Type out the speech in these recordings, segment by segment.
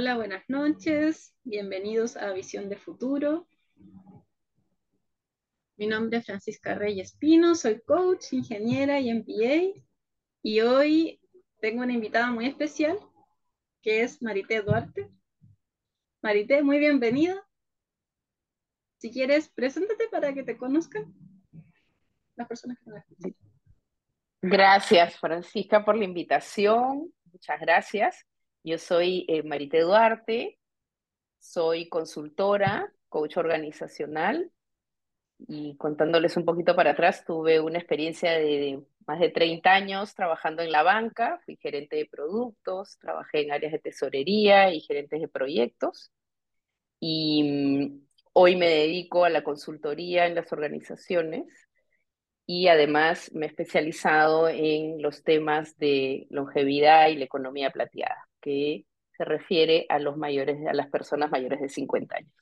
Hola, buenas noches. Bienvenidos a Visión de Futuro. Mi nombre es Francisca Reyes Pino, soy coach, ingeniera y MBA. Y hoy tengo una invitada muy especial, que es Marité Duarte. Marité, muy bienvenida. Si quieres, preséntate para que te conozcan las personas que nos escuchan. Gracias, Francisca, por la invitación. Muchas gracias. Yo soy eh, Marité Duarte, soy consultora, coach organizacional y contándoles un poquito para atrás, tuve una experiencia de más de 30 años trabajando en la banca, fui gerente de productos, trabajé en áreas de tesorería y gerentes de proyectos y mm, hoy me dedico a la consultoría en las organizaciones y además me he especializado en los temas de longevidad y la economía plateada que se refiere a los mayores, a las personas mayores de 50 años.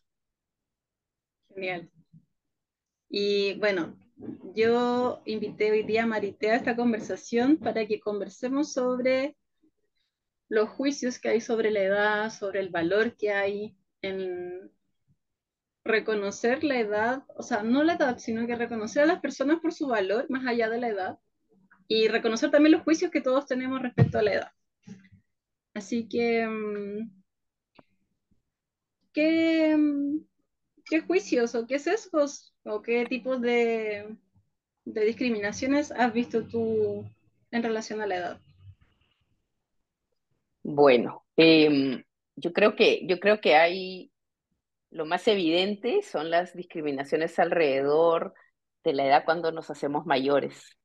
Genial. Y bueno, yo invité hoy día a Marité a esta conversación para que conversemos sobre los juicios que hay sobre la edad, sobre el valor que hay en reconocer la edad, o sea, no la edad, sino que reconocer a las personas por su valor más allá de la edad y reconocer también los juicios que todos tenemos respecto a la edad. Así que, mm, ¿qué, mm, qué juicios o qué sesgos o qué tipos de, de discriminaciones has visto tú en relación a la edad? Bueno, em, yo creo que, yo creo que hay, lo más evidente son las discriminaciones alrededor de la edad cuando nos hacemos mayores.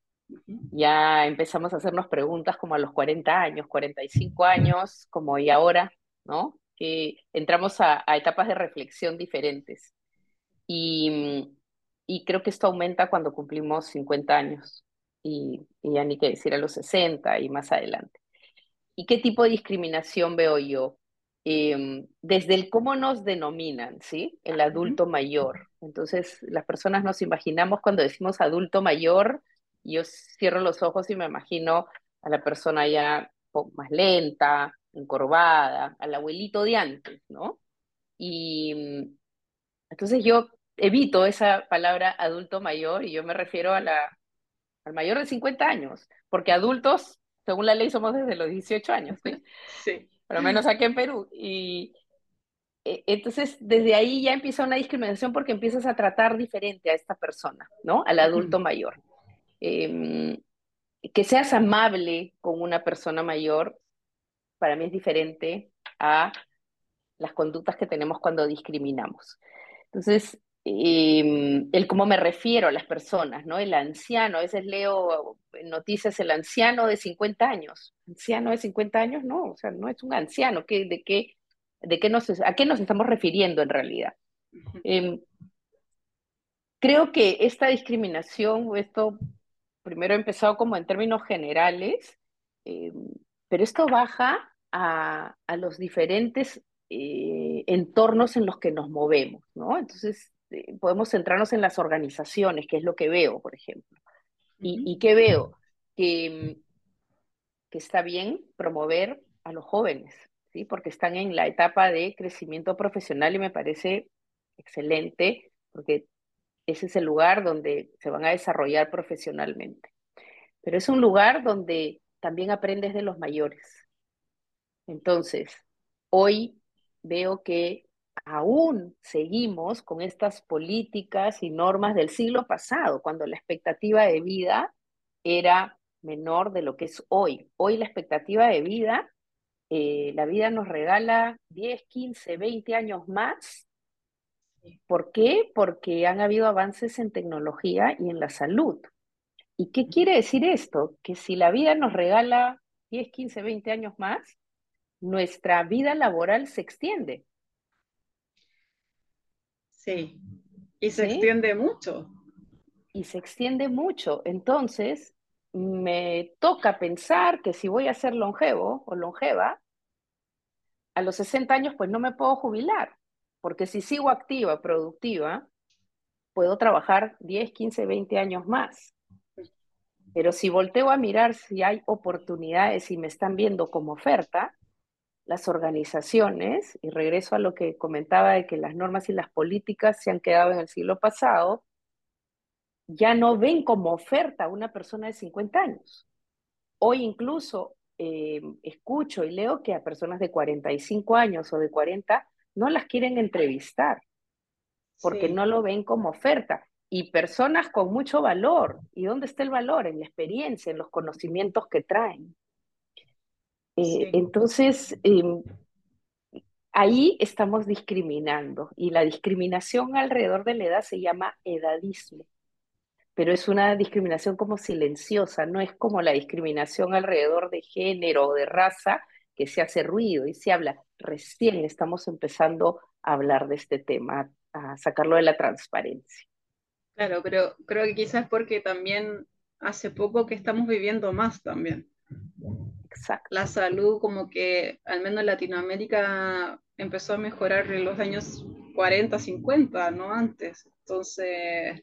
Ya empezamos a hacernos preguntas como a los 40 años, 45 años, como y ahora, ¿no? Que entramos a, etapas de reflexión diferentes. Y, y, creo que esto aumenta cuando cumplimos 50 años y, y ya ni que decir a los 60 y más adelante. ¿Y qué tipo de discriminación veo yo? Em, desde el cómo nos denominan, ¿sí? El adulto mayor. Entonces, las personas nos imaginamos cuando decimos adulto mayor, yo cierro los ojos y me imagino a la persona ya más lenta, encorvada, al abuelito de antes, ¿no? Y mm, entonces yo evito esa palabra adulto mayor y yo me refiero a la, al mayor de 50 años, porque adultos, según la ley, somos desde los 18 años, ¿sí? Sí. Por lo menos aquí en Perú. Y e, entonces, desde ahí ya empieza una discriminación porque empiezas a tratar diferente a esta persona, ¿no? Al adulto mayor. Em, que seas amable con una persona mayor, para mí es diferente a las conductas que tenemos cuando discriminamos. Entonces, em, el cómo me refiero a las personas, ¿no? El anciano, a veces leo noticias el anciano de 50 años. ¿Anciano de 50 años? No, o sea, no es un anciano. ¿Qué, de, qué, de qué nos, ¿A qué nos estamos refiriendo en realidad? Em, creo que esta discriminación, esto primero he empezado como en términos generales, eh, pero esto baja a, los diferentes eh, entornos en los que nos movemos, ¿no? Entonces, eh, podemos centrarnos en las organizaciones, que es lo que veo, por ejemplo. ¿Y, y qué veo? Que, que está bien promover a los jóvenes, ¿sí? Porque están en la etapa de crecimiento profesional y me parece excelente, porque ese es el lugar donde se van a desarrollar profesionalmente. Pero es un lugar donde también aprendes de los mayores. Entonces, hoy veo que aún seguimos con estas políticas y normas del siglo pasado, cuando la expectativa de vida era menor de lo que es hoy. Hoy la expectativa de vida, eh, la vida nos regala 10, 15, 20 años más ¿Por qué? Porque han habido avances en tecnología y en la salud. ¿Y qué quiere decir esto? Que si la vida nos regala 10, 15, 20 años más, nuestra vida laboral se extiende. Sí, y se extiende mucho. Y se extiende mucho. Entonces, me toca pensar que si voy a ser longevo o longeva, a los 60 años pues no me puedo jubilar porque si sigo activa, productiva, puedo trabajar 10, 15, 20 años más. Pero si volteo a mirar si hay oportunidades y me están viendo como oferta, las organizaciones, y regreso a lo que comentaba de que las normas y las políticas se han quedado en el siglo pasado, ya no ven como oferta a una persona de 50 años. Hoy incluso eh, escucho y leo que a personas de 45 años o de 40 no las quieren entrevistar porque no lo ven como oferta. Y personas con mucho valor. ¿Y dónde está el valor? En la experiencia, en los conocimientos que traen. Eh, entonces, em, ahí estamos discriminando y la discriminación alrededor de la edad se llama edadismo, pero es una discriminación como silenciosa, no es como la discriminación alrededor de género o de raza que se hace ruido y se habla. Recién estamos empezando a hablar de este tema, a sacarlo de la transparencia. Claro, pero creo que quizás porque también hace poco que estamos viviendo más también. La salud como que al menos en Latinoamérica empezó a mejorar en los años 40, 50, no antes. Entonces,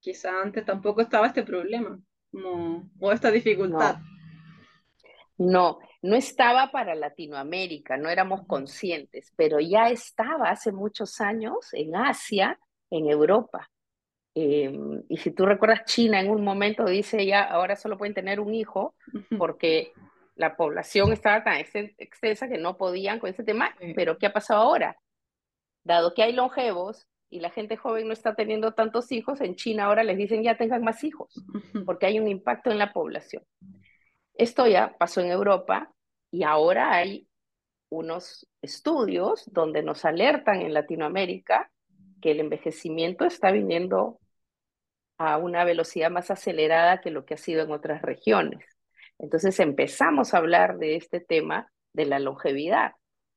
quizá antes tampoco estaba este problema como, o esta dificultad. No. no, estaba para Latinoamérica, no éramos conscientes, pero ya estaba hace muchos años en Asia, en Europa. Em, y si tú recuerdas, China en un momento dice ya, ahora solo pueden tener un hijo porque la población estaba tan extensa que no podían con ese tema, pero ¿qué ha pasado ahora? Dado que hay longevos y la gente joven no está teniendo tantos hijos, en China ahora les dicen ya tengan más hijos, porque hay un impacto en la población. Esto ya pasó en Europa y ahora hay unos estudios donde nos alertan en Latinoamérica que el envejecimiento está viniendo a una velocidad más acelerada que lo que ha sido en otras regiones. Entonces empezamos a hablar de este tema de la longevidad.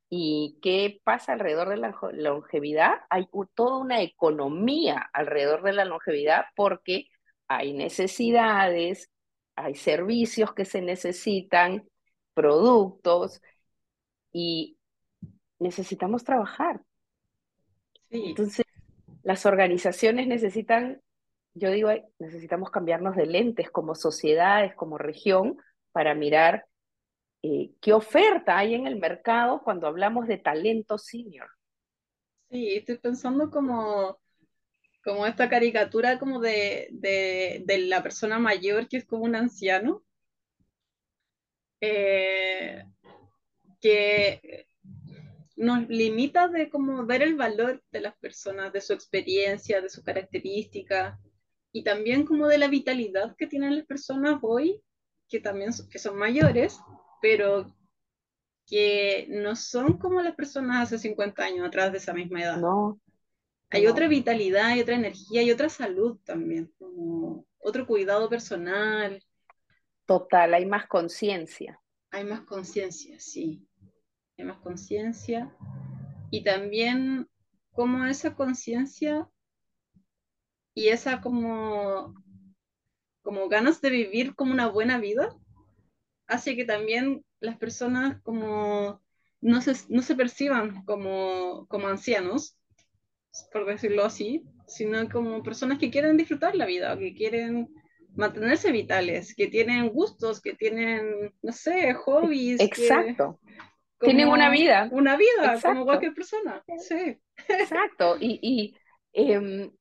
¿Y qué pasa alrededor de la longevidad? Hay toda una economía alrededor de la longevidad porque hay necesidades, hay servicios que se necesitan, productos, y necesitamos trabajar. Entonces, las organizaciones necesitan yo digo, necesitamos cambiarnos de lentes como sociedades, como región, para mirar eh, qué oferta hay en el mercado cuando hablamos de talento senior. Sí, estoy pensando como, como esta caricatura como de, la persona mayor que es como un anciano, eh, que nos limita de como ver el valor de las personas, de su experiencia, de sus características y también como de la vitalidad que tienen las personas hoy, que también que son mayores, pero que no son como las personas hace 50 años atrás de esa misma edad. No. Hay otra vitalidad, hay otra energía, hay otra salud también, como otro cuidado personal. Total, hay más conciencia. Hay más conciencia, sí. Hay más conciencia. Y también como esa conciencia y esa como, como ganas de vivir como una buena vida hace que también las personas como no se, no se perciban como, como ancianos, por decirlo así, sino como personas que quieren disfrutar la vida, que quieren mantenerse vitales, que tienen gustos, que tienen, no sé, hobbies. Exacto. tienen una vida. Una vida, como cualquier persona. Sí. Exacto. Y, y em,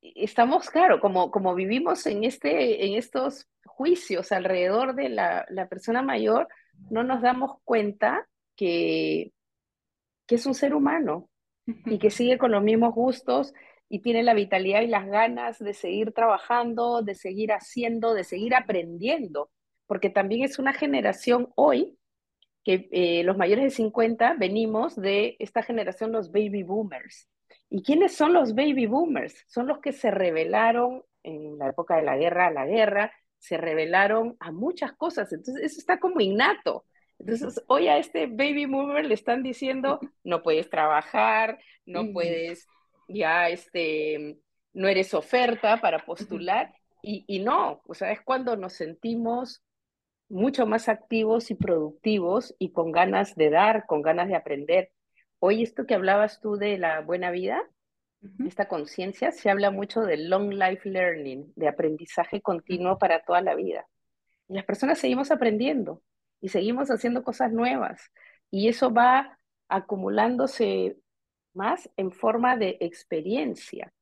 estamos, claro, como, como vivimos en, este, en estos juicios alrededor de la, la persona mayor, no nos damos cuenta que, que es un ser humano y que sigue con los mismos gustos y tiene la vitalidad y las ganas de seguir trabajando, de seguir haciendo, de seguir aprendiendo, porque también es una generación hoy que eh, los mayores de 50 venimos de esta generación, los baby boomers, ¿Y quiénes son los baby boomers? Son los que se rebelaron en la época de la guerra a la guerra, se rebelaron a muchas cosas, entonces eso está como innato. Entonces, hoy a este baby boomer le están diciendo, no puedes trabajar, no puedes, ya, este, no eres oferta para postular, y, y no, o sea, es cuando nos sentimos mucho más activos y productivos y con ganas de dar, con ganas de aprender. Hoy esto que hablabas tú de la buena vida, esta conciencia, se habla mucho de long life learning, de aprendizaje continuo para toda la vida. Y las personas seguimos aprendiendo. Y seguimos haciendo cosas nuevas. Y eso va acumulándose más en forma de experiencia.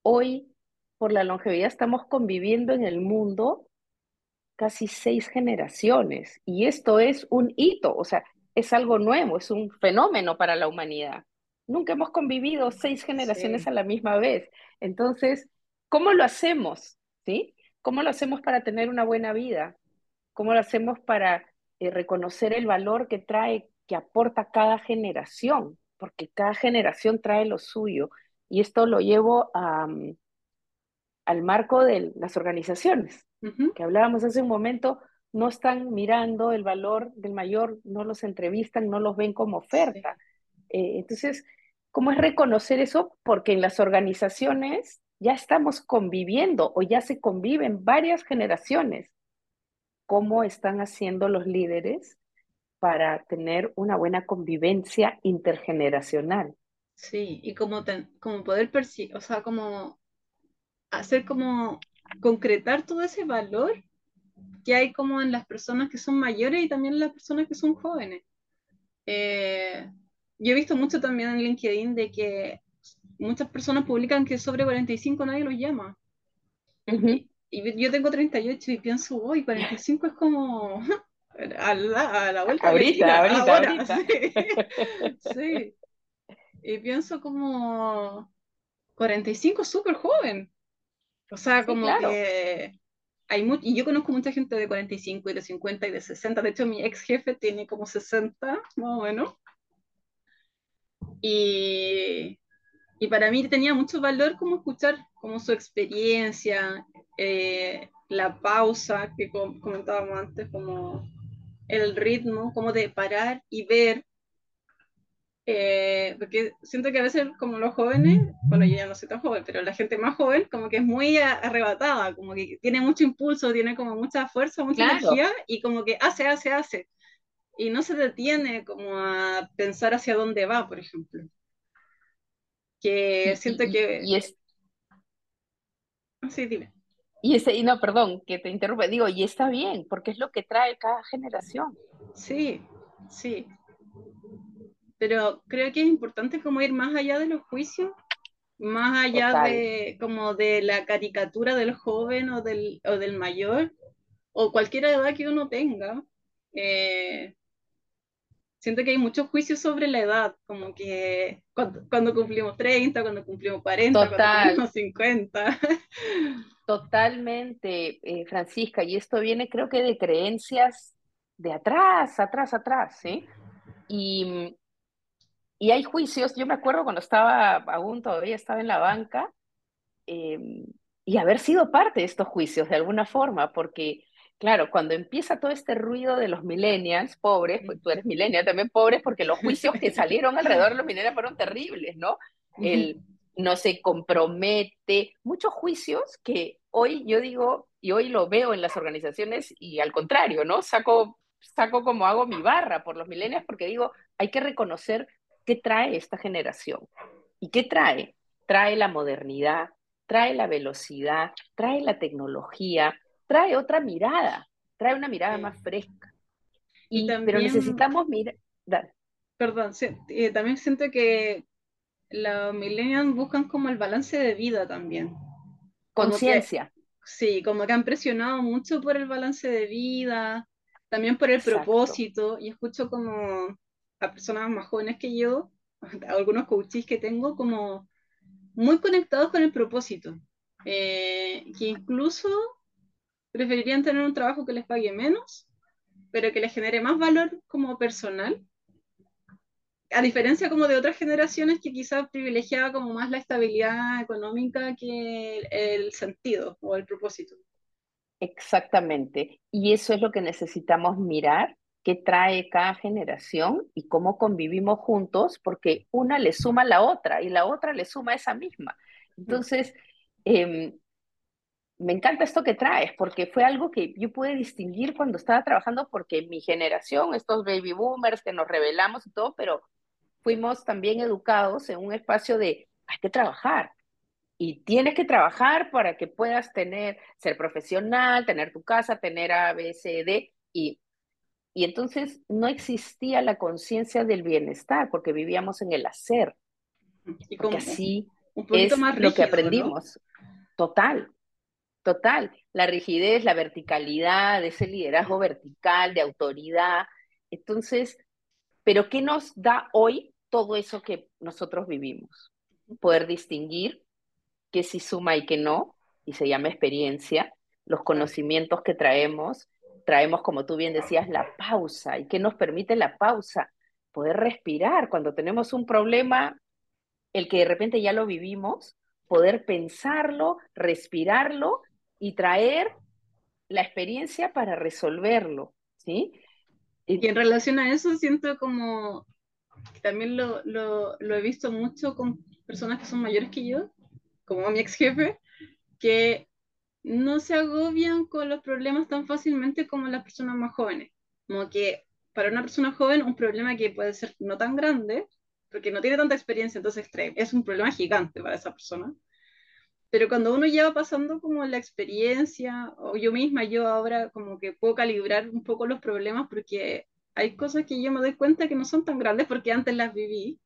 Hoy, por la longevidad, estamos conviviendo en el mundo casi seis generaciones y esto es un hito, o sea, es algo nuevo, es un fenómeno para la humanidad. Nunca hemos convivido seis generaciones Sí. a la misma vez. Entonces, ¿cómo lo hacemos? ¿Sí? ¿Cómo lo hacemos para tener una buena vida? ¿Cómo lo hacemos para eh, reconocer el valor que trae, que aporta cada generación? Porque cada generación trae lo suyo. Y esto lo llevo a, al marco de las organizaciones, que hablábamos hace un momento, no están mirando el valor del mayor, no los entrevistan, no los ven como Sí. oferta. Eh, entonces, ¿cómo es reconocer eso? Porque en las organizaciones ya estamos conviviendo o ya se conviven varias generaciones. ¿Cómo están haciendo los líderes para tener una buena convivencia intergeneracional? Sí, y como, ten- como poder percibir, o sea, como hacer como concretar todo ese valor que hay como en las personas que son mayores y también en las personas que son jóvenes. Eh, yo he visto mucho también en LinkedIn de que muchas personas publican que sobre 45 nadie los llama. Ujú. Y, y yo tengo 38 y pienso, uy, 45 es como a la, a la vuelta de la Ahorita, ahorita, ahorita. Sí. Sí. Y pienso como 45 es súper joven. O sea, Sí, como claro. que hay mucho, y yo conozco mucha gente de 45 y de 50 y de 60. De hecho, mi ex jefe tiene como 60, más o menos. Y, y para mí tenía mucho valor como escuchar como su experiencia, eh, la pausa que com comentábamos antes, como el ritmo, como de parar y ver. Eh, porque siento que a veces como los jóvenes, bueno yo ya no soy tan joven, pero la gente más joven como que es muy arrebatada, como que tiene mucho impulso, tiene como mucha fuerza, mucha Claro. energía y como que hace, hace, hace. Y no se detiene como a pensar hacia dónde va, por ejemplo. Que siento y, que... y, es, Sí, dime. y ese, y no, perdón, que te interrumpa, digo, y está bien, porque es lo que trae cada generación. Sí, sí. Pero creo que es importante como ir más allá de los juicios, más allá Total. de como de la caricatura del joven o del, o del mayor, o cualquier edad que uno tenga. Eh, siento que hay muchos juicios sobre la edad, como que cuando, cuando cumplimos 30, cuando cumplimos 40, cuando Total, cumplimos 50. totalmente, eh, Francisca, y esto viene creo que de creencias de atrás, atrás, atrás, ¿sí? Y, y hay juicios, yo me acuerdo cuando estaba, aún todavía estaba en la banca, eh, y haber sido parte de estos juicios de alguna forma, porque, claro, cuando empieza todo este ruido de los millennials, pobres, pues tú eres millennial también pobres, porque los juicios que salieron alrededor de los millennials fueron terribles, ¿no? El no se compromete, muchos juicios que hoy yo digo, y hoy lo veo en las organizaciones, y al contrario, ¿no? Saco, saco como hago mi barra por los millennials, porque digo, hay que reconocer qué trae esta generación. ¿Y qué trae? Trae la modernidad, trae la velocidad, trae la tecnología, trae otra mirada, trae una mirada Sí. más fresca. Y Y, pero también, necesitamos mirar, perdón, sí, eh, también siento que los millennials buscan como el balance de vida también. Conciencia. sí, como que han presionado mucho por el balance de vida, también por el Exacto. propósito, y escucho como a personas más jóvenes que yo, a algunos coaches que tengo, como muy conectados con el propósito, eh, que incluso preferirían tener un trabajo que les pague menos, pero que les genere más valor como personal a diferencia como de otras generaciones que quizás privilegiaba como más la estabilidad económica que el, el sentido o el propósito. Exactamente. Y eso es lo que necesitamos mirar, qué trae cada generación y cómo convivimos juntos, porque una le suma a la otra y la otra le suma a esa misma. Entonces, eh, me encanta esto que traes, porque fue algo que yo pude distinguir cuando estaba trabajando, porque mi generación, estos baby boomers que nos rebelamos y todo, pero fuimos también educados en un espacio de hay que trabajar, y tienes que trabajar para que puedas tener, ser profesional, tener tu casa, tener A, B, C, D, y y entonces no existía la conciencia del bienestar porque vivíamos en el hacer. Y porque así es lo que aprendimos. Total, total. La rigidez, la verticalidad, ese liderazgo vertical, de autoridad. Entonces, pero ¿qué nos da hoy todo eso que nosotros vivimos? Poder distinguir que sí suma y que no, y se llama experiencia, los conocimientos que traemos, traemos, como tú bien decías, la pausa. ¿Y qué nos permite la pausa? Poder respirar. Cuando tenemos un problema, el que de repente ya lo vivimos, poder pensarlo, respirarlo y traer la experiencia para resolverlo. ¿sí? Y en relación a eso, siento como, también lo, lo, lo he visto mucho con personas que son mayores que yo, como mi ex jefe, que no se agobian con los problemas tan fácilmente como las personas más jóvenes. Como que para una persona joven un problema que puede ser no tan grande, porque no tiene tanta experiencia, entonces es un problema gigante para esa persona. Pero cuando uno ya va pasando como la experiencia, o yo misma, yo ahora como que puedo calibrar un poco los problemas porque hay cosas que yo me doy cuenta que no son tan grandes porque antes las viví.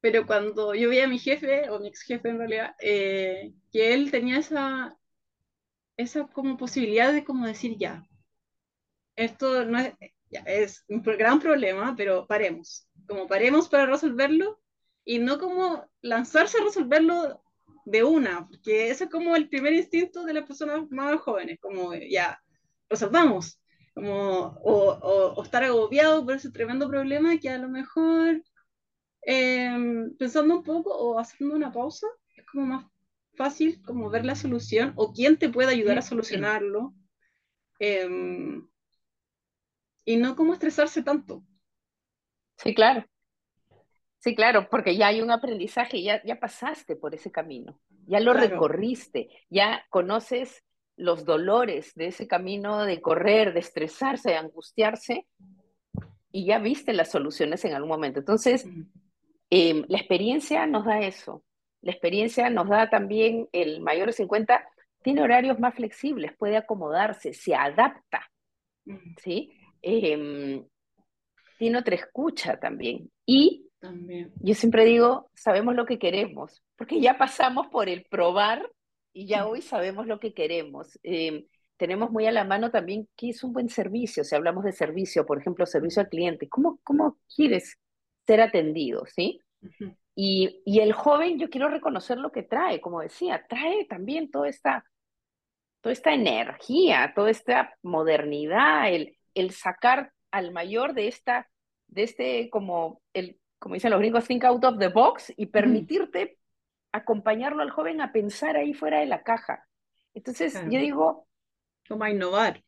Pero cuando yo vi a mi jefe, o mi ex jefe en realidad, eh, que él tenía esa, esa como posibilidad de como decir ya, esto no es, es un gran problema, pero paremos, como paremos para resolverlo y no como lanzarse a resolverlo de una, porque ese es como el primer instinto de las personas más jóvenes, como ya, resolvamos, como, o, o, estar agobiado por ese tremendo problema que a lo mejor em, pensando un poco o haciendo una pausa es como más fácil como ver la solución o quién te puede ayudar a solucionarlo. Em, y no como estresarse tanto. Sí, claro. Sí, claro, porque ya hay un aprendizaje, ya, ya pasaste por ese camino, ya lo recorriste, ya conoces los dolores de ese camino de correr, de estresarse, de angustiarse, y ya viste las soluciones en algún momento. Entonces, em, la experiencia nos da eso, la experiencia nos da también el mayor de 50, tiene horarios más flexibles, puede acomodarse, se adapta, ¿sí? Em, tiene otra escucha también. Y también. yo siempre digo, sabemos lo que queremos, porque ya pasamos por el probar y ya hoy sabemos lo que queremos. Em, tenemos muy a la mano también qué es un buen servicio. Si hablamos de servicio, por ejemplo, servicio al cliente, ¿cómo, cómo quieres ser atendido? ¿sí? Y, el joven, yo quiero reconocer lo que trae, como decía, trae también toda esta, toda esta energía, toda esta modernidad, el, el sacar al mayor de esta, de este, como, el, como dicen los gringos, think out of the box y permitirte acompañarlo al joven a pensar ahí fuera de la caja. Entonces, yo digo... Como a innovar.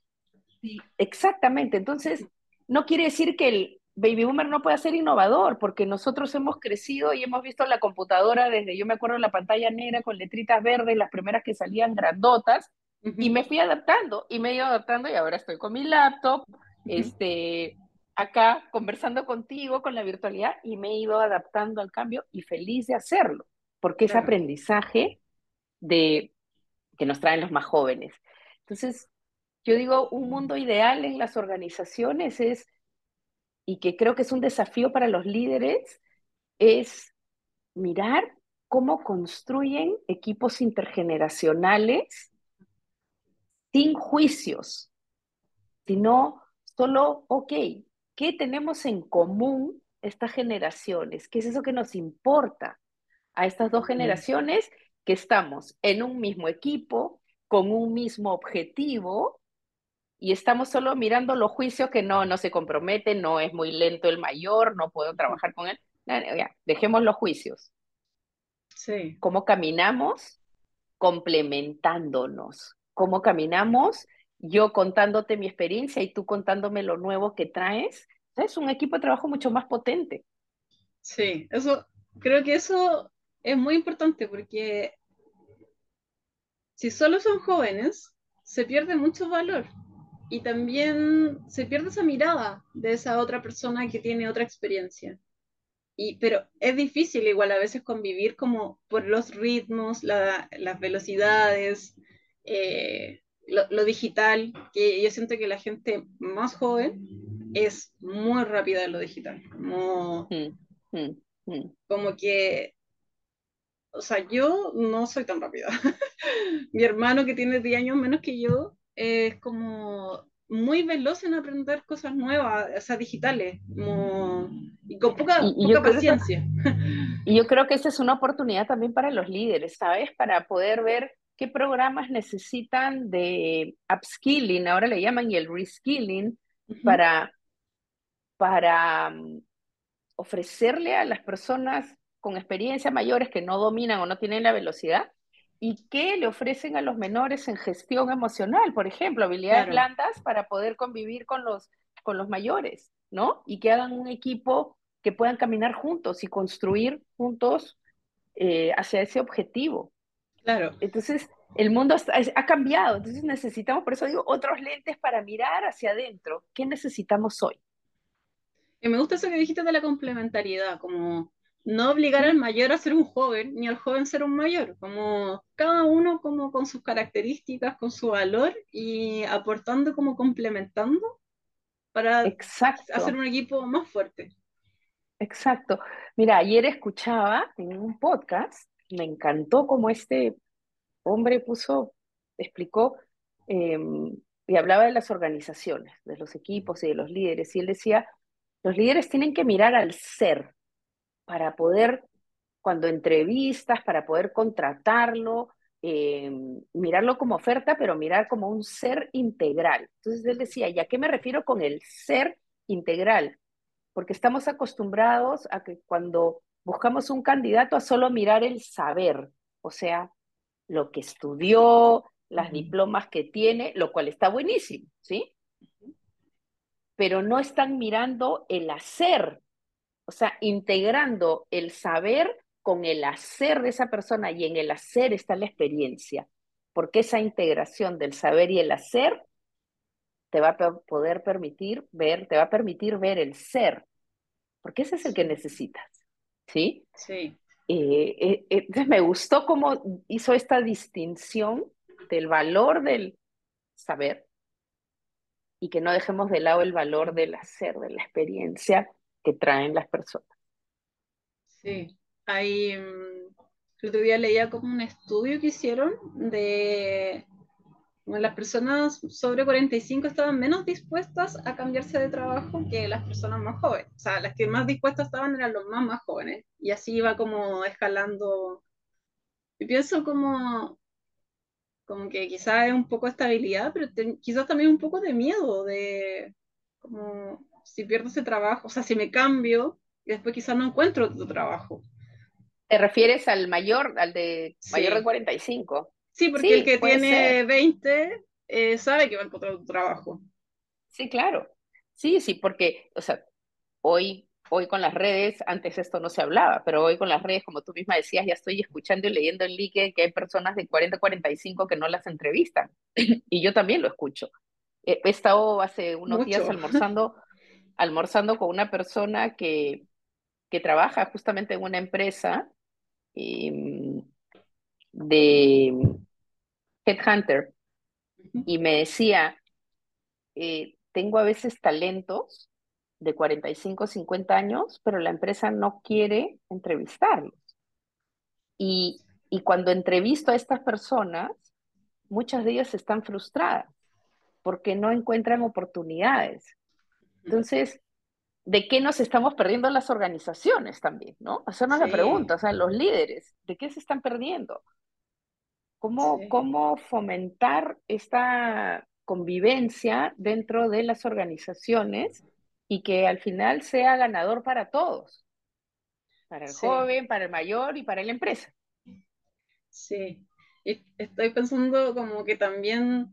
Sí, exactamente. Entonces, no quiere decir que el, Baby Boomer no puede ser innovador, porque nosotros hemos crecido y hemos visto la computadora desde, yo me acuerdo, la pantalla negra con letritas verdes, las primeras que salían grandotas, y me fui adaptando, y me he ido adaptando, y ahora estoy con mi laptop, este, acá conversando contigo con la virtualidad, y me he ido adaptando al cambio y feliz de hacerlo, porque es aprendizaje de, que nos traen los más jóvenes. Entonces, yo digo, un mundo ideal en las organizaciones es y que creo que es un desafío para los líderes, es mirar cómo construyen equipos intergeneracionales sin juicios, sino solo, ok, ¿qué tenemos en común estas generaciones? ¿Qué es eso que nos importa a estas dos generaciones que estamos en un mismo equipo, con un mismo objetivo y estamos solo mirando los juicios que no, no se comprometen, no es muy lento el mayor, no puedo trabajar con él. dejemos los juicios. Sí. ¿Cómo caminamos? Complementándonos. ¿Cómo caminamos? Yo contándote mi experiencia y tú contándome lo nuevo que traes. Es un equipo de trabajo mucho más potente. Sí, eso, creo que eso es muy importante porque si solo son jóvenes, se pierde mucho valor y también se pierde esa mirada de esa otra persona que tiene otra experiencia. Y, pero es difícil igual a veces convivir como por los ritmos, las velocidades, eh, lo, digital, que yo siento que la gente más joven es muy rápida en lo digital. Como, mm, mm, mm. como que, o sea, yo no soy tan rápida. Mi hermano que tiene 10 años menos que yo es como muy veloz en aprender cosas nuevas, o sea, digitales, como, y con poca, Y, poca paciencia. y yo creo que esa es una oportunidad también para los líderes, ¿sabes? Para poder ver qué programas necesitan de upskilling, ahora le llaman, y el reskilling, para, para mm, ofrecerle a las personas con experiencia mayores que no dominan o no tienen la velocidad y qué le ofrecen a los menores en gestión emocional, por ejemplo, habilidades Claro, blandas para poder convivir con los, con los mayores, ¿no? Y que hagan un equipo que puedan caminar juntos y construir juntos eh, hacia ese objetivo. Claro. Entonces, el mundo ha cambiado, entonces necesitamos, por eso digo, otros lentes para mirar hacia adentro. ¿Qué necesitamos hoy? Y me gusta eso que dijiste de la complementariedad, como no obligar al mayor a ser un joven, ni al joven a ser un mayor, como cada uno como con sus características, con su valor y aportando como complementando para hacer un equipo más fuerte. Exacto. Mira, ayer escuchaba en un podcast, me encantó cómo este hombre puso, explicó eh, y hablaba de las organizaciones, de los equipos y de los líderes. Y él decía, los líderes tienen que mirar al ser para poder, cuando entrevistas, para poder contratarlo, eh, mirarlo como oferta, pero mirar como un ser integral. Entonces él decía, ¿y a qué me refiero con el ser integral? porque estamos acostumbrados a que cuando buscamos un candidato a solo mirar el saber, o sea, lo que estudió, las diplomas que tiene, lo cual está buenísimo, ¿sí? Pero no están mirando el hacer, o sea, integrando el saber con el hacer de esa persona y en el hacer está la experiencia, porque esa integración del saber y el hacer te va a poder permitir ver, te va a permitir ver el ser, porque ese es el que necesitas, ¿sí? sí, Eh, eh, eh, entonces me gustó cómo hizo esta distinción del valor del saber y que no dejemos de lado el valor del hacer, de la experiencia que traen las personas. sí. Hay, mm, el otro día leía como un estudio que hicieron de las personas sobre 45 estaban menos dispuestas a cambiarse de trabajo que las personas más jóvenes. O sea, las que más dispuestas estaban eran los más más jóvenes. Y así iba como escalando. Y pienso como, como que quizás es un poco de estabilidad, pero te- quizás también un poco de miedo de como si pierdo ese trabajo, o sea, si me cambio y después quizás no encuentro otro trabajo. ¿Te refieres al mayor, al de mayor de Sí, 45? Sí, porque el que tiene ser. 20 eh, sabe que va a encontrar otro trabajo. Sí, claro. Sí, sí, porque, o sea, hoy, hoy con las redes, antes esto no se hablaba, pero hoy con las redes, como tú misma decías, ya estoy escuchando y leyendo en LinkedIn que hay personas de 40, 45 que no las entrevistan. Y yo también lo escucho. He he estado hace unos días almorzando, almorzando con una persona que, que trabaja justamente en una empresa eh, de Headhunter y me decía, eh, tengo a veces talentos de 45, 50 años, pero la empresa no quiere entrevistarlos. Y, y cuando entrevisto a estas personas, muchas de ellas están frustradas porque no encuentran oportunidades. Entonces, ¿de qué nos estamos perdiendo las organizaciones también? ¿No? Hacernos la Sí, pregunta, o sea, los líderes, ¿de qué se están perdiendo? ¿Cómo, sí. cómo fomentar esta convivencia dentro de las organizaciones y que al final sea ganador para todos, para el Sí, joven, para el mayor y para la empresa? sí. Y estoy pensando como que también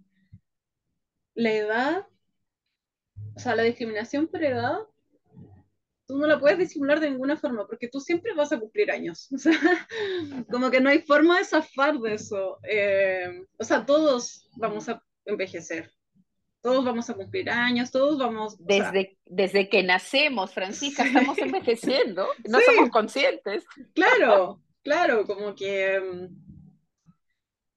la edad, o sea, la discriminación por edad, tú no la puedes disimular de ninguna forma, porque tú siempre vas a cumplir años. O sea, como que no hay forma de zafar de eso. Eh, o sea, todos vamos a envejecer, todos vamos a cumplir años, todos vamos, sea, Desde, desde que nacemos, Francisca, estamos envejeciendo, no somos conscientes. claro, claro, como que...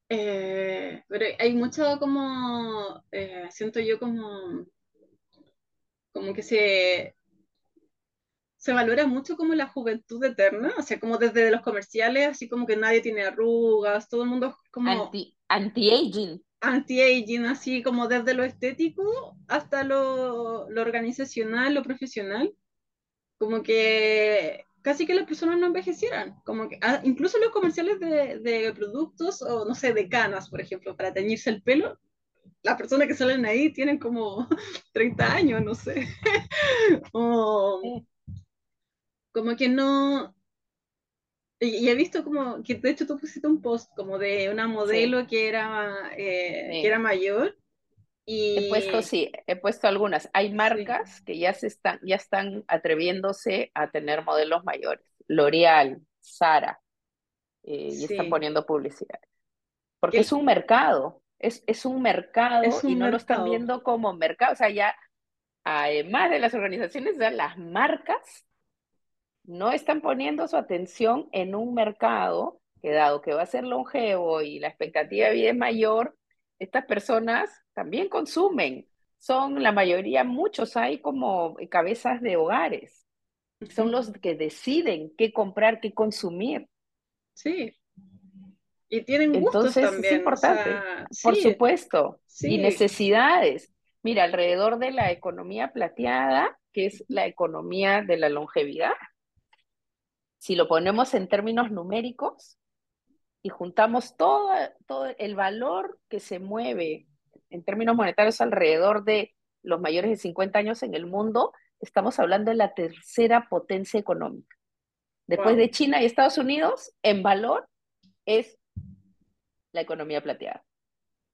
Eh, pero hay mucho como, eh, siento yo como como que se, se valora mucho como la juventud eterna, o sea, como desde los comerciales, así como que nadie tiene arrugas, todo el mundo como Anti, anti-aging. anti-aging, así como desde lo estético hasta lo, lo organizacional, lo profesional, como que casi que las personas no envejecieran, como que ah, incluso los comerciales de, de productos o no sé, de canas, por ejemplo, para teñirse el pelo, las personas que salen ahí tienen como 30 años, no sé. o, como que no, y, y he visto como que de hecho tú pusiste un post como de una sí, modelo que era, eh, que sí. era mayor He puesto, y sí, he puesto algunas. Hay sí, marcas que ya se están, ya están atreviéndose a tener modelos mayores. L'Oreal, Zara, eh, y están sí, poniendo publicidad. Porque es que un mercado, es, es un mercado es y un no lo están mercado. viendo como mercado. O sea, ya, además de las organizaciones, ya las marcas no están poniendo su atención en un mercado que dado que va a ser longevo y la expectativa de vida es mayor, estas personas también consumen. Son la mayoría, muchos hay como cabezas de hogares. Son los que deciden qué comprar, qué consumir. Sí, y tienen gustos Entonces es o importante, por sí, supuesto, y necesidades. Mira, alrededor de la economía plateada, que es la economía de la longevidad, si lo ponemos en términos numéricos y juntamos todo, todo el valor que se mueve en términos monetarios alrededor de los mayores de 50 años en el mundo, estamos hablando de la tercera potencia económica. Después wow, de China y Estados Unidos, en valor es la economía plateada.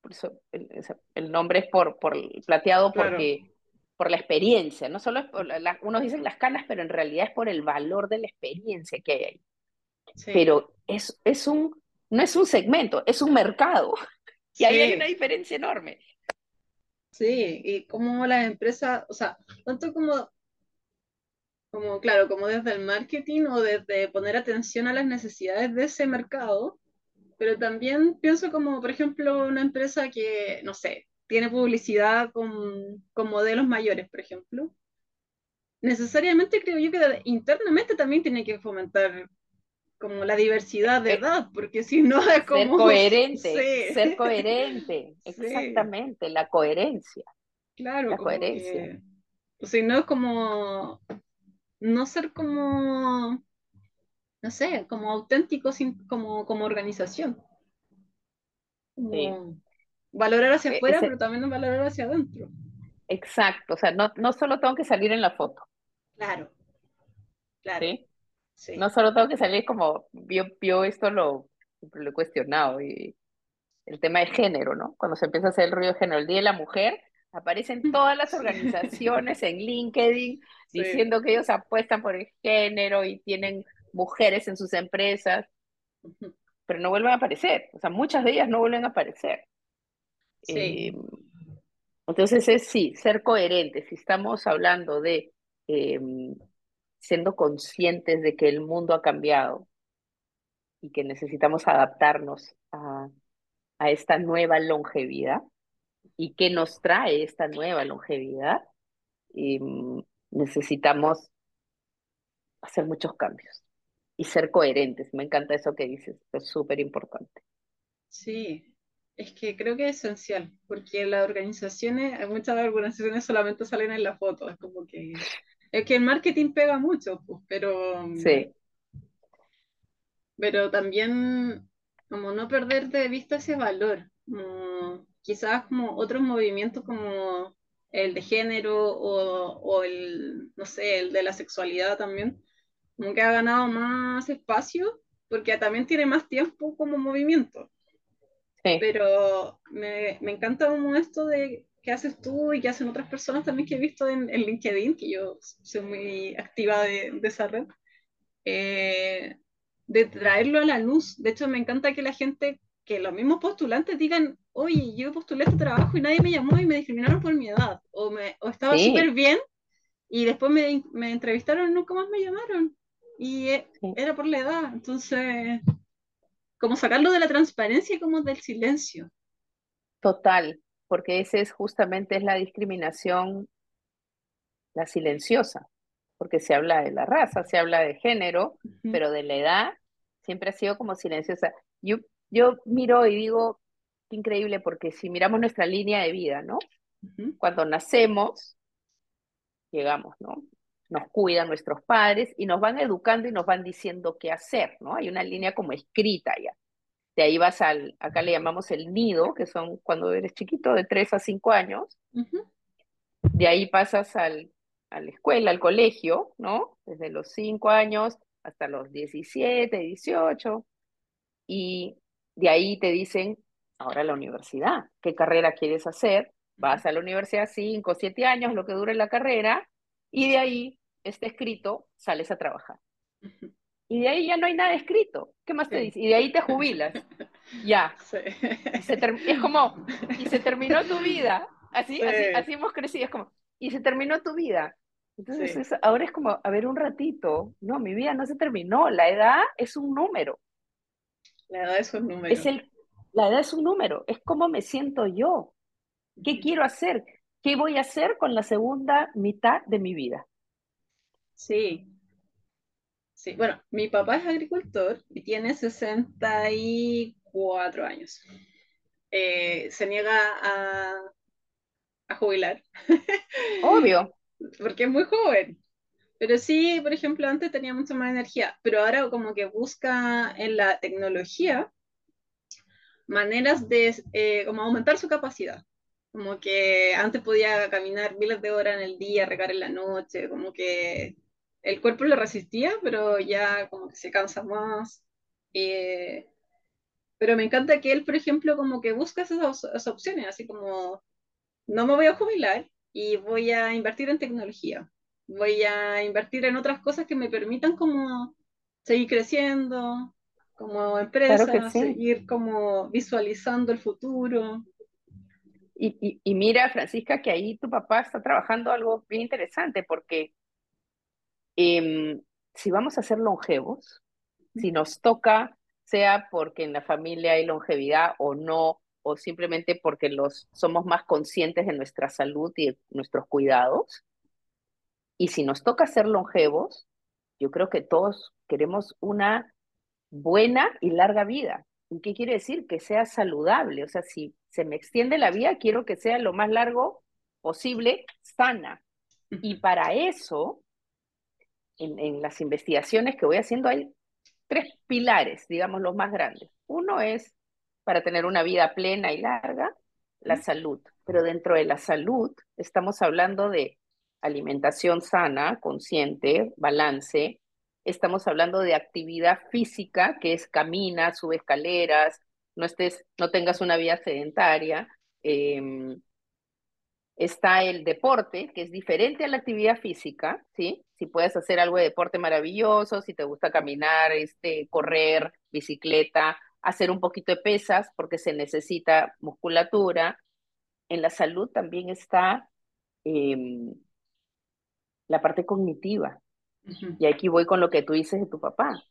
Por eso el, el nombre es por, por plateado claro, porque por la experiencia, no solo es por la, unos dicen las canas, pero en realidad es por el valor de la experiencia que hay ahí. sí, Pero es, es un, no es un segmento, es un mercado. Y ahí hay una diferencia enorme. sí, y como las empresas, o sea, tanto como, como, claro, como desde el marketing o desde poner atención a las necesidades de ese mercado, pero también pienso como, por ejemplo, una empresa que, no sé, tiene publicidad con, con modelos mayores, por ejemplo. Necesariamente creo yo que internamente también tiene que fomentar como la diversidad de Eh, edad, porque si no es ser como, coherente, sí, ser coherente, sí, exactamente, la coherencia, claro, la coherencia. que, si no es como, no ser como, no sé, como auténtico sin- como, como organización, Sí. Valorar hacia E- afuera, pero también valorar hacia adentro. exacto, o sea, no, no solo tengo que salir en la foto, Claro, claro, ¿sí? sí, No solo tengo que salir como, yo, yo esto lo, lo he cuestionado, y el tema de género, ¿no? Cuando se empieza a hacer el ruido de género, el Día de la Mujer, aparecen todas las organizaciones en LinkedIn sí. diciendo que ellos apuestan por el género y tienen mujeres en sus empresas, pero no vuelven a aparecer, o sea, muchas de ellas no vuelven a aparecer. Sí, Eh, entonces es sí, ser coherentes, si estamos hablando de eh, siendo conscientes de que el mundo ha cambiado y que necesitamos adaptarnos a, a esta nueva longevidad, y qué nos trae esta nueva longevidad, mm, necesitamos hacer muchos cambios y ser coherentes. Me encanta eso que dices, es súper importante. sí. Es que creo que es esencial, porque las organizaciones, muchas organizaciones solamente salen en la foto, es como que, es que el marketing pega mucho, pues, pero, Sí, pero también como no perder de vista ese valor, como quizás como otros movimientos como el de género o, o el, no sé, el de la sexualidad también, como que ha ganado más espacio, porque también tiene más tiempo como movimiento. Sí, pero me, me encanta como esto de que haces tú y que hacen otras personas también que he visto en, en LinkedIn, que yo soy muy activa de, de esa red, eh, de traerlo a la luz. De hecho, me encanta que la gente, que los mismos postulantes digan, oye, yo postulé este trabajo y nadie me llamó y me discriminaron por mi edad, o, me, o estaba súper sí, bien y después me, me entrevistaron y nunca más me llamaron. Y eh, sí, era por la edad, entonces, como sacarlo de la transparencia y como del silencio. total, porque ese es justamente es la discriminación la silenciosa, porque se habla de la raza, se habla de género, pero de la edad siempre ha sido como silenciosa. Yo, yo miro y digo, qué increíble, porque si miramos nuestra línea de vida, ¿no? Cuando nacemos, llegamos, ¿no? Nos cuidan nuestros padres y nos van educando y nos van diciendo qué hacer, ¿no? Hay una línea como escrita ya. De ahí vas al, acá le llamamos el nido, que son cuando eres chiquito, de 3 a 5 años. De ahí pasas al, a la escuela, al colegio, ¿no? Desde los 5 años hasta los 17, 18. Y de ahí te dicen, ahora la universidad, ¿qué carrera quieres hacer? Vas a la universidad 5, 7 años, lo que dure la carrera, y de ahí está escrito, sales a trabajar. Y de ahí ya no hay nada escrito. ¿Qué más te dice? Y de ahí te jubilas. Ya. es como, y se terminó tu vida. Así, así, hemos crecido. Es como, y se terminó tu vida. Entonces ahora es como, a ver, un ratito. No, mi vida no se terminó. La edad es un número. La edad es un número. Es el, la edad es un número. Es como me siento yo. ¿Qué quiero hacer? ¿Qué voy a hacer con la segunda mitad de mi vida? Sí, Sí, bueno, mi papá es agricultor y tiene 64 años. Eh, se niega a, a jubilar. Obvio. Porque es muy joven. Pero sí, por ejemplo, antes tenía mucha más energía, pero ahora como que busca en la tecnología maneras de eh, como aumentar su capacidad. Como que antes podía caminar miles de horas en el día, regar en la noche, como que el cuerpo lo resistía, pero ya como que se cansa más. Eh, pero me encanta que él, por ejemplo, como que busca esas, opciones, así como, no me voy a jubilar y voy a invertir en tecnología, voy a invertir en otras cosas que me permitan como seguir creciendo como empresa, seguir como visualizando el futuro. Y, y, mira, Francisca, que ahí tu papá está trabajando algo bien interesante, porque Em, si vamos a ser longevos, si nos toca, sea porque en la familia hay longevidad o no, o simplemente porque los, somos más conscientes de nuestra salud y de nuestros cuidados, y si nos toca ser longevos, yo creo que todos queremos una buena y larga vida. ¿Y qué quiere decir? Que sea saludable. O sea, si se me extiende la vida, quiero que sea lo más largo posible, sana. Y para eso en, las investigaciones que voy haciendo hay tres pilares, digamos, los más grandes. Uno es para tener una vida plena y larga, la salud. Pero dentro de la salud estamos hablando de alimentación sana, consciente, balance. Estamos hablando de actividad física, que es camina, sube escaleras, no estés, no tengas una vida sedentaria. Eh, Está el deporte, que es diferente a la actividad física, ¿sí? Si puedes hacer algo de deporte maravilloso, si te gusta caminar, este, correr, bicicleta, hacer un poquito de pesas porque se necesita musculatura. En la salud también está em, la parte cognitiva. Y aquí voy con lo que tú dices de tu papá.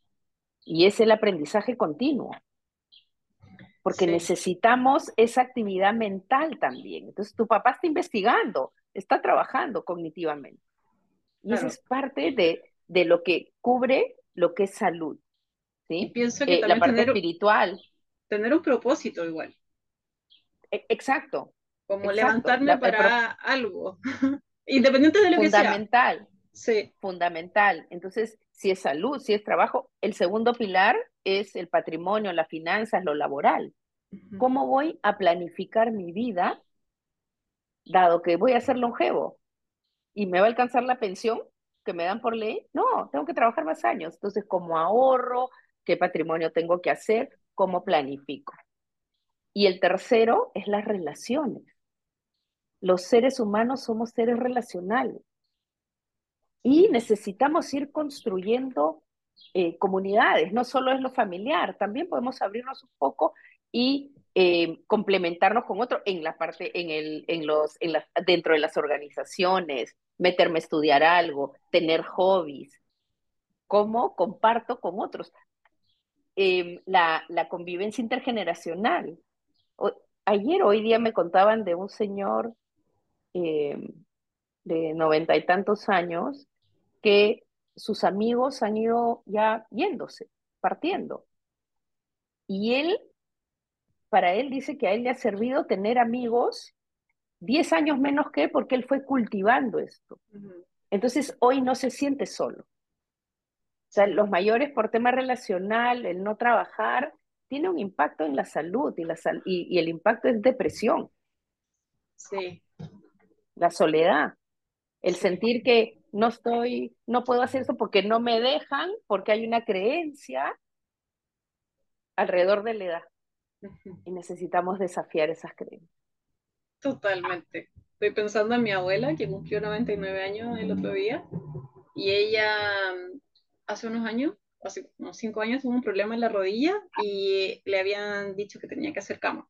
Y es el aprendizaje continuo porque necesitamos esa actividad mental también. Entonces, tu papá está investigando, está trabajando cognitivamente. Y eso es parte de, de, lo que cubre lo que es salud. ¿sí? Y pienso que eh, también la parte espiritual. Tener un propósito igual. E, exacto. Como levantarme para algo, independiente de lo que sea. Fundamental. Sí. Fundamental. Entonces, si es salud, si es trabajo, el segundo pilar es el patrimonio, las finanzas, lo laboral. ¿Cómo voy a planificar mi vida, dado que voy a ser longevo y me va a alcanzar la pensión que me dan por ley? No, tengo que trabajar más años. Entonces, ¿cómo ahorro? ¿Qué patrimonio tengo que hacer? ¿Cómo planifico? Y el tercero es las relaciones. Los seres humanos somos seres relacionales y necesitamos ir construyendo eh, comunidades, no solo es lo familiar, también podemos abrirnos un poco y eh, complementarnos con otro en la parte, en el, en los, en dentro de las organizaciones, meterme a estudiar algo, tener hobbies, cómo comparto con otros. Em, la, la, convivencia intergeneracional. ayer, hoy día me contaban de un señor em, de noventa y tantos años que sus amigos han ido ya yéndose, partiendo. Y él, para él dice que a él le ha servido tener amigos 10 años menos que porque él fue cultivando esto. Entonces hoy no se siente solo. O sea, los mayores por tema relacional, el no trabajar, tiene un impacto en la salud y, la y, el impacto es depresión. Sí. La soledad. El sentir que no estoy, no puedo hacer eso porque no me dejan, porque hay una creencia alrededor de la edad. Y necesitamos desafiar esas creencias. Totalmente. Estoy pensando en mi abuela, que cumplió 99 años el otro día, y ella hace unos años, hace unos 5 años, tuvo un problema en la rodilla y le habían dicho que tenía que hacer cama.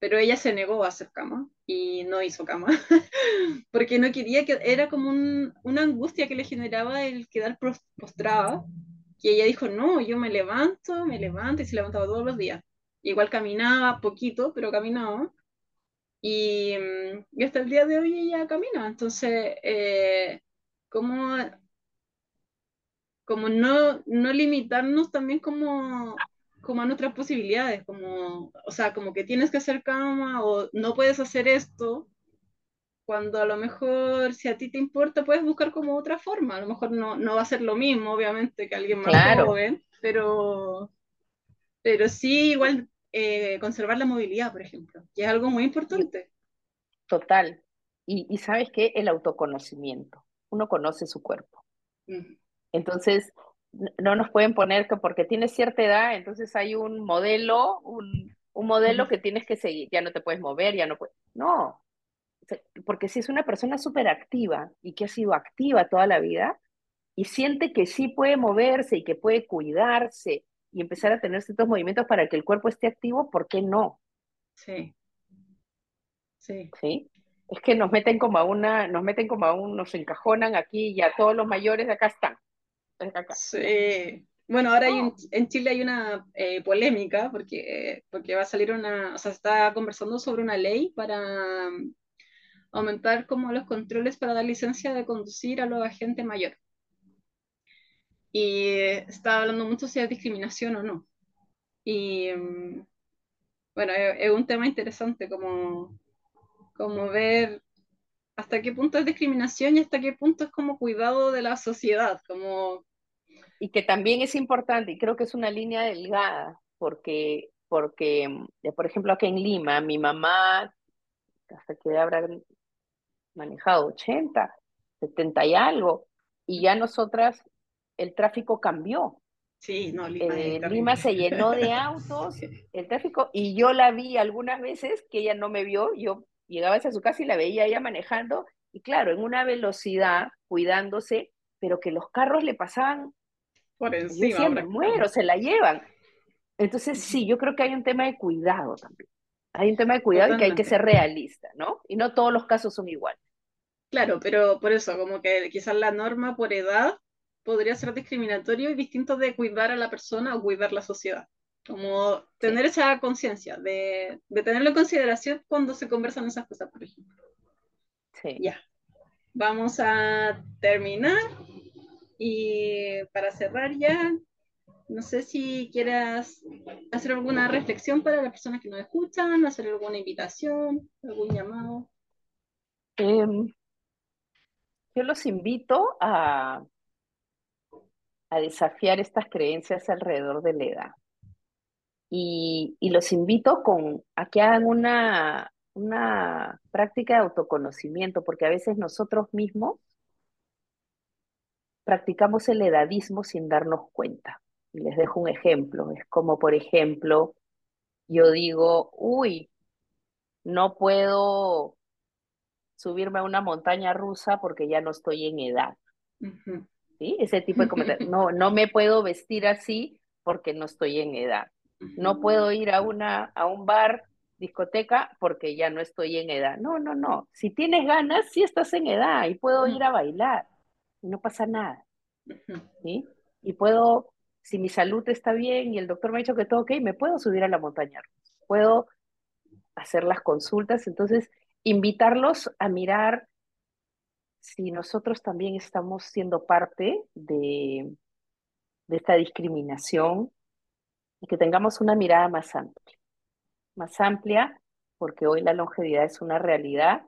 Pero ella se negó a hacer cama y no hizo cama, porque no quería que, era como una angustia que le generaba el quedar postrada, y ella dijo, no, yo me levanto, me levanto y se levantaba todos los días. Igual caminaba poquito, pero caminaba y, hasta el día de hoy ella camina. Entonces, eh, ¿cómo, como no, no limitarnos también como, como a nuestras posibilidades? Como, o sea, como que tienes que hacer cama o no puedes hacer esto, cuando a lo mejor si a ti te importa puedes buscar como otra forma. A lo mejor no, no va a ser lo mismo, obviamente, que alguien más joven, pero, pero sí igual eh, conservar la movilidad, por ejemplo, que es algo muy importante. Total. Y, y sabes qué? El autoconocimiento. Uno conoce su cuerpo. Entonces, no nos pueden poner que porque tienes cierta edad, entonces hay un modelo, un, un modelo que tienes que seguir. Ya no te puedes mover, ya no puedes. No. Porque si es una persona súper activa y que ha sido activa toda la vida y siente que sí puede moverse y que puede cuidarse y empezar a tener ciertos movimientos para que el cuerpo esté activo, ¿por qué no? Sí. Sí. ¿Sí? Es que nos meten como a una, nos meten como a un, nos encajonan aquí y a todos los mayores de acá están. Sí. Bueno, ahora en, Chile hay una eh, polémica porque, porque va a salir una, o sea, se está conversando sobre una ley para um, aumentar como los controles para dar licencia de conducir a los agentes mayores y está hablando mucho si es discriminación o no. Y mm, bueno, es, un tema interesante como, como ver hasta qué punto es discriminación y hasta qué punto es como cuidado de la sociedad, como... Y que también es importante, y creo que es una línea delgada, porque, porque mm, por ejemplo, aquí en Lima, mi mamá, hasta que habrá manejado 80, 70 y algo, y ya nosotras el tráfico cambió. Sí, no, Lima, eh, Lima se llenó de autos, el tráfico, y yo la vi algunas veces que ella no me vio, yo llegaba hacia su casa y la veía ella manejando, y claro, en una velocidad, cuidándose, pero que los carros le pasaban por encima. me muero, se la llevan. Entonces, sí, yo creo que hay un tema de cuidado también. Hay un tema de cuidado y que hay que ser realista, ¿no? Y no todos los casos son iguales. Claro, pero por eso, como que quizás la norma por edad podría ser discriminatorio y distinto de cuidar a la persona o cuidar la sociedad. Como tener esa conciencia, de, de, tenerlo en consideración cuando se conversan esas cosas, por ejemplo. Sí. Ya. Vamos a terminar. Y para cerrar ya, no sé si quieras hacer alguna reflexión para las personas que nos escuchan, hacer alguna invitación, algún llamado. Em, yo los invito a, a desafiar estas creencias alrededor de la edad. Y, los invito con, a que hagan una, una práctica de autoconocimiento, porque a veces nosotros mismos practicamos el edadismo sin darnos cuenta. Y les dejo un ejemplo. Es como, por ejemplo, yo digo, uy, no puedo subirme a una montaña rusa porque ya no estoy en edad. ¿Sí? Ese tipo de comentarios. No, no me puedo vestir así porque no estoy en edad. No puedo ir a, una, a un bar, discoteca, porque ya no estoy en edad. No, no, no. Si tienes ganas, sí estás en edad y puedo ir a bailar y no pasa nada. ¿sí? Y puedo, si mi salud está bien y el doctor me ha dicho que todo ok, me puedo subir a la montaña. Puedo hacer las consultas. Entonces, invitarlos a mirar si nosotros también estamos siendo parte de, de esta discriminación y que tengamos una mirada más amplia, más amplia porque hoy la longevidad es una realidad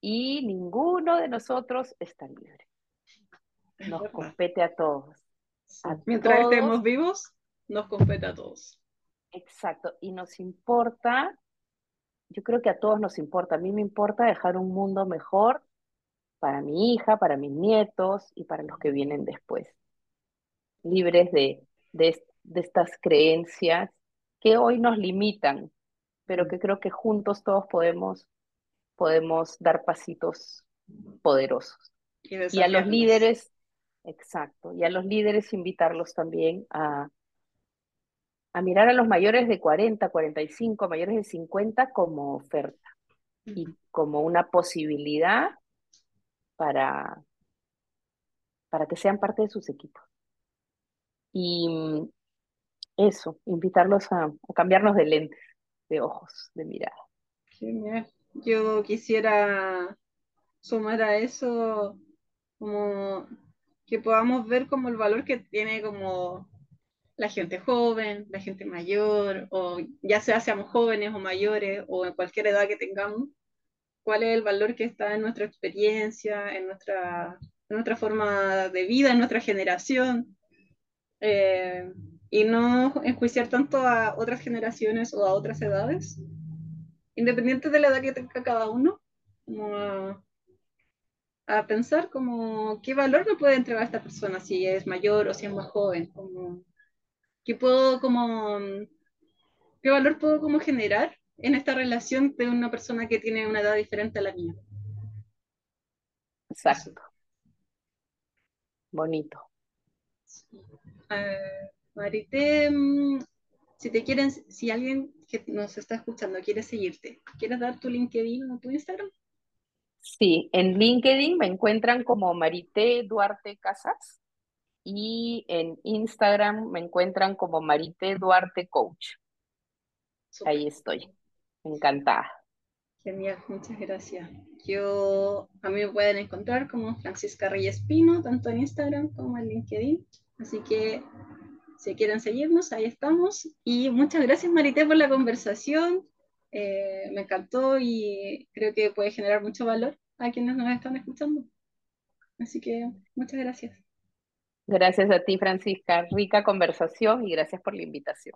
y ninguno de nosotros está libre. Nos compete a todos. Mientras estemos vivos, nos compete a todos. Exacto, y nos importa, yo creo que a todos nos importa, a mí me importa dejar un mundo mejor para mi hija, para mis nietos y para los que vienen después, libres de, de, de estas creencias que hoy nos limitan, pero que creo que juntos todos podemos, podemos dar pasitos poderosos. Y, a los líderes, exacto, y a los líderes invitarlos también a, a mirar a los mayores de 40, 45, mayores de 50 como oferta y como una posibilidad para, para que sean parte de sus equipos. Y eso, invitarlos a cambiarnos de lentes de ojos, de mirada. Yo quisiera sumar a eso como que podamos ver como el valor que tiene como la gente joven, la gente mayor, o ya sea seamos jóvenes o mayores, o en cualquier edad que tengamos, cuál es el valor que está en nuestra experiencia, en nuestra, en nuestra forma de vida, en nuestra generación. Eh, y no enjuiciar tanto a otras generaciones o a otras edades, independiente de la edad que tenga cada uno, como a, pensar como qué valor me puede entregar esta persona, si es mayor o si es más joven, como qué puedo como qué valor puedo como generar en esta relación de una persona que tiene una edad diferente a la mía. Exacto. Bonito. Eh, Marité, mm, si te quieren, si alguien que nos está escuchando quiere seguirte, ¿quieres dar tu LinkedIn o tu Instagram? Sí, en LinkedIn me encuentran como Marité Duarte Casas y en Instagram me encuentran como Marité Duarte Coach. Ahí estoy, encantada. Genial, muchas gracias. Yo, a mí me pueden encontrar como Francisca Reyes Pino, tanto en Instagram como en LinkedIn. Así que si quieren seguirnos, ahí estamos. Y muchas gracias, Marité, por la conversación. Eh, me encantó y creo que puede generar mucho valor a quienes nos están escuchando. Así que muchas gracias. Gracias a ti, Francisca. Rica conversación y gracias por la invitación.